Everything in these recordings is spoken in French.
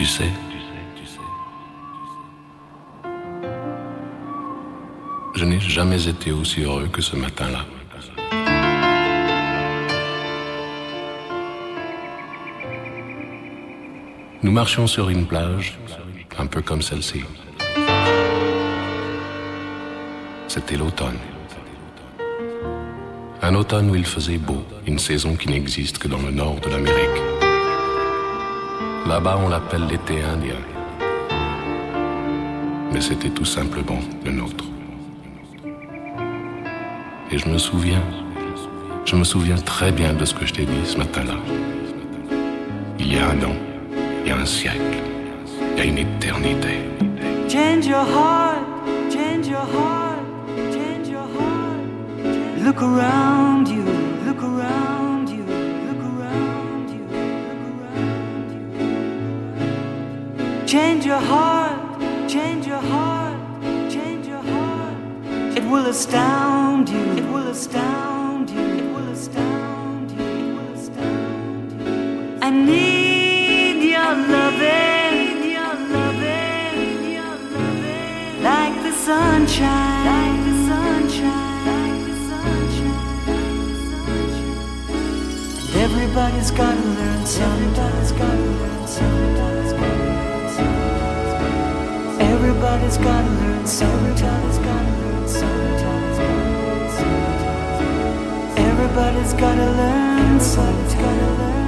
Tu sais, je n'ai jamais été aussi heureux que ce matin-là. Nous marchions sur une plage, un peu comme celle-ci. C'était l'automne. Un automne où il faisait beau, une saison qui n'existe que dans le nord de l'Amérique. Là-bas, on l'appelle l'été indien. Mais c'était tout simplement le nôtre. Et je me souviens, je me souviens très bien de ce que je t'ai dit ce matin-là. Il y a un an, il y a un siècle, il y a une éternité. Change your heart, change your heart, change your heart. Look around you, Change your heart, change your heart, change your heart. It will astound you, it will astound you, it will astound you, it will astound you. I need your loving, your loving, your loving, like the sunshine, like the sunshine, like the sunshine, like the sunshine. And everybody's gotta learn something. Everybody's gotta Gotta learn, gotta learn, gotta learn, everybody's gotta learn, somebody's gotta learn.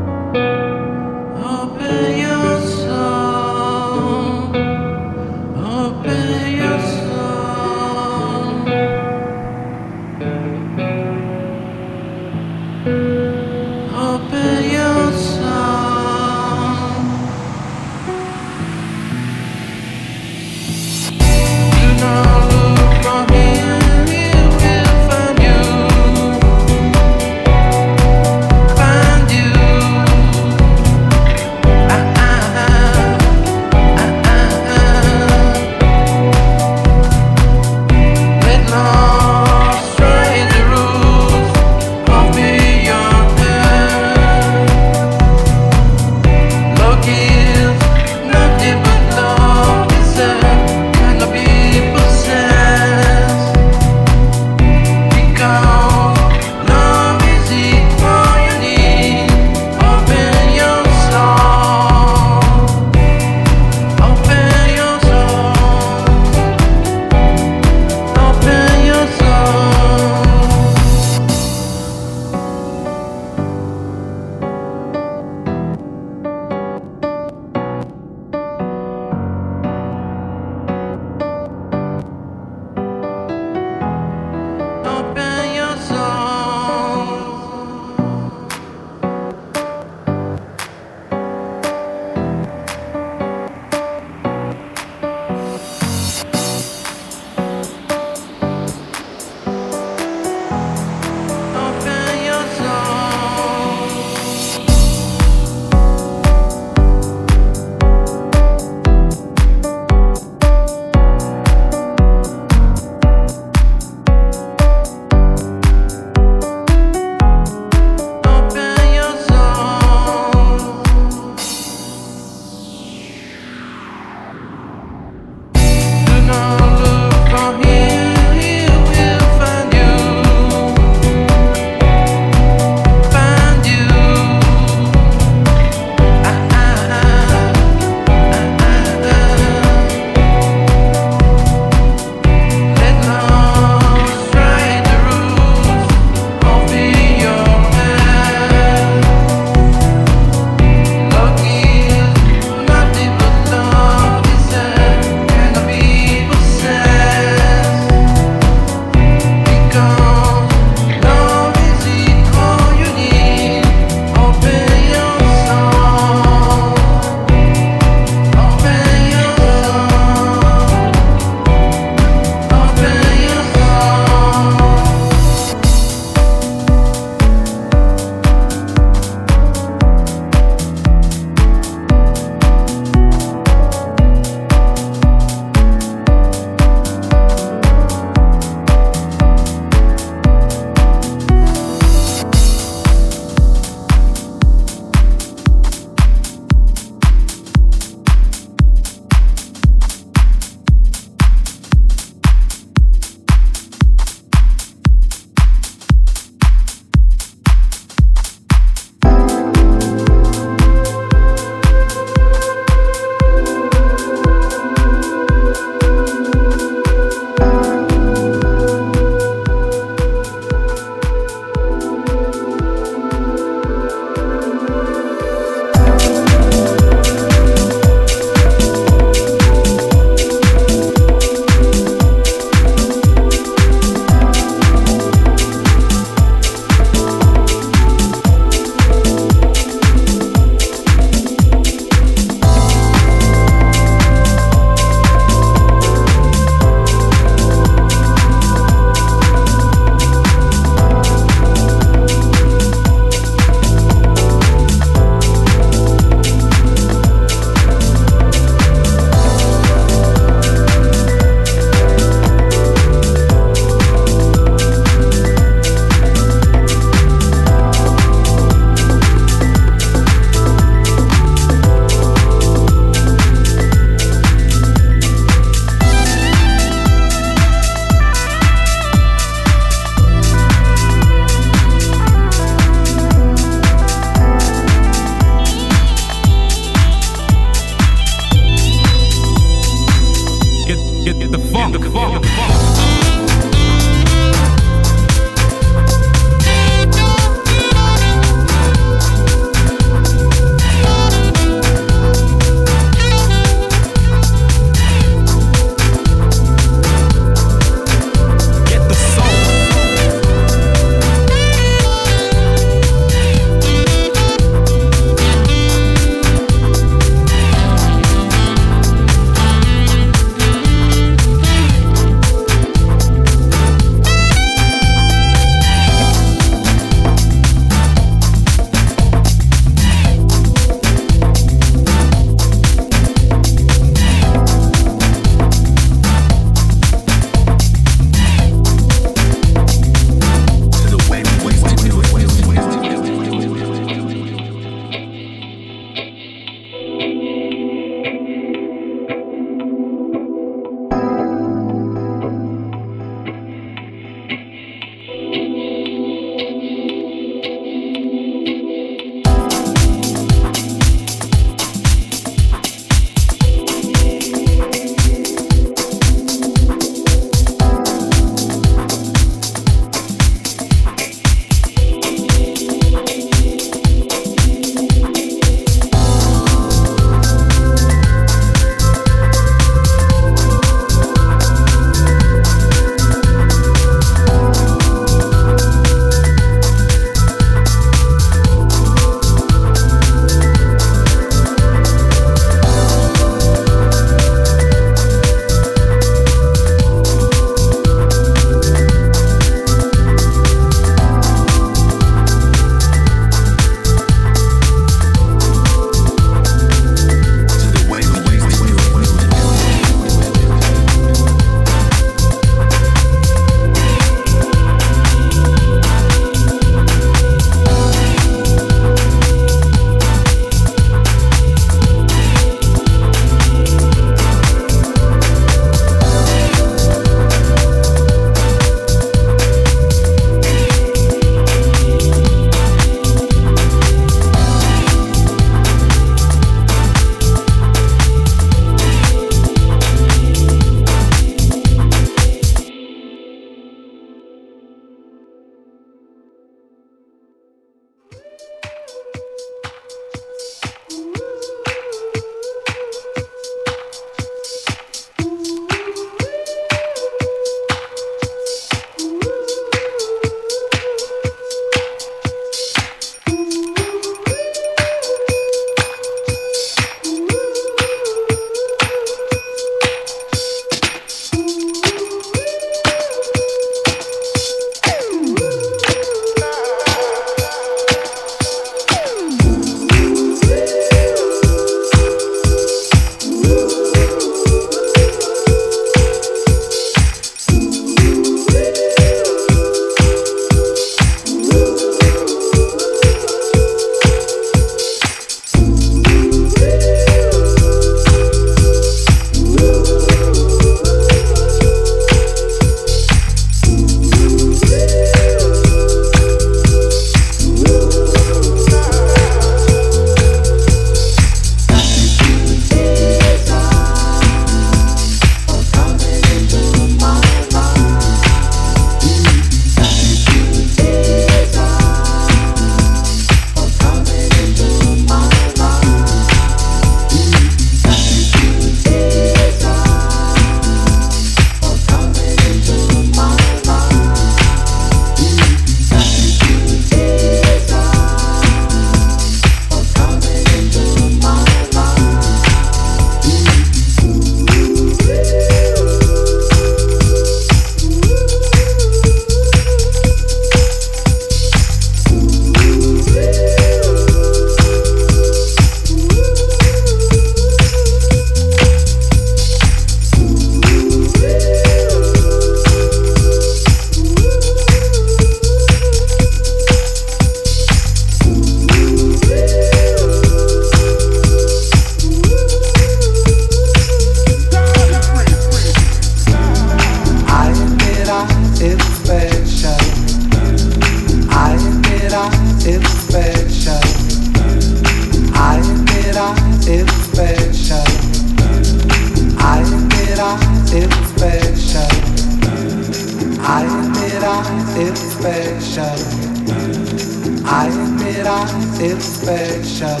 feel special.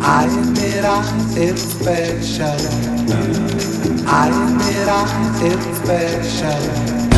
I admit I feel special. I admit I feel special.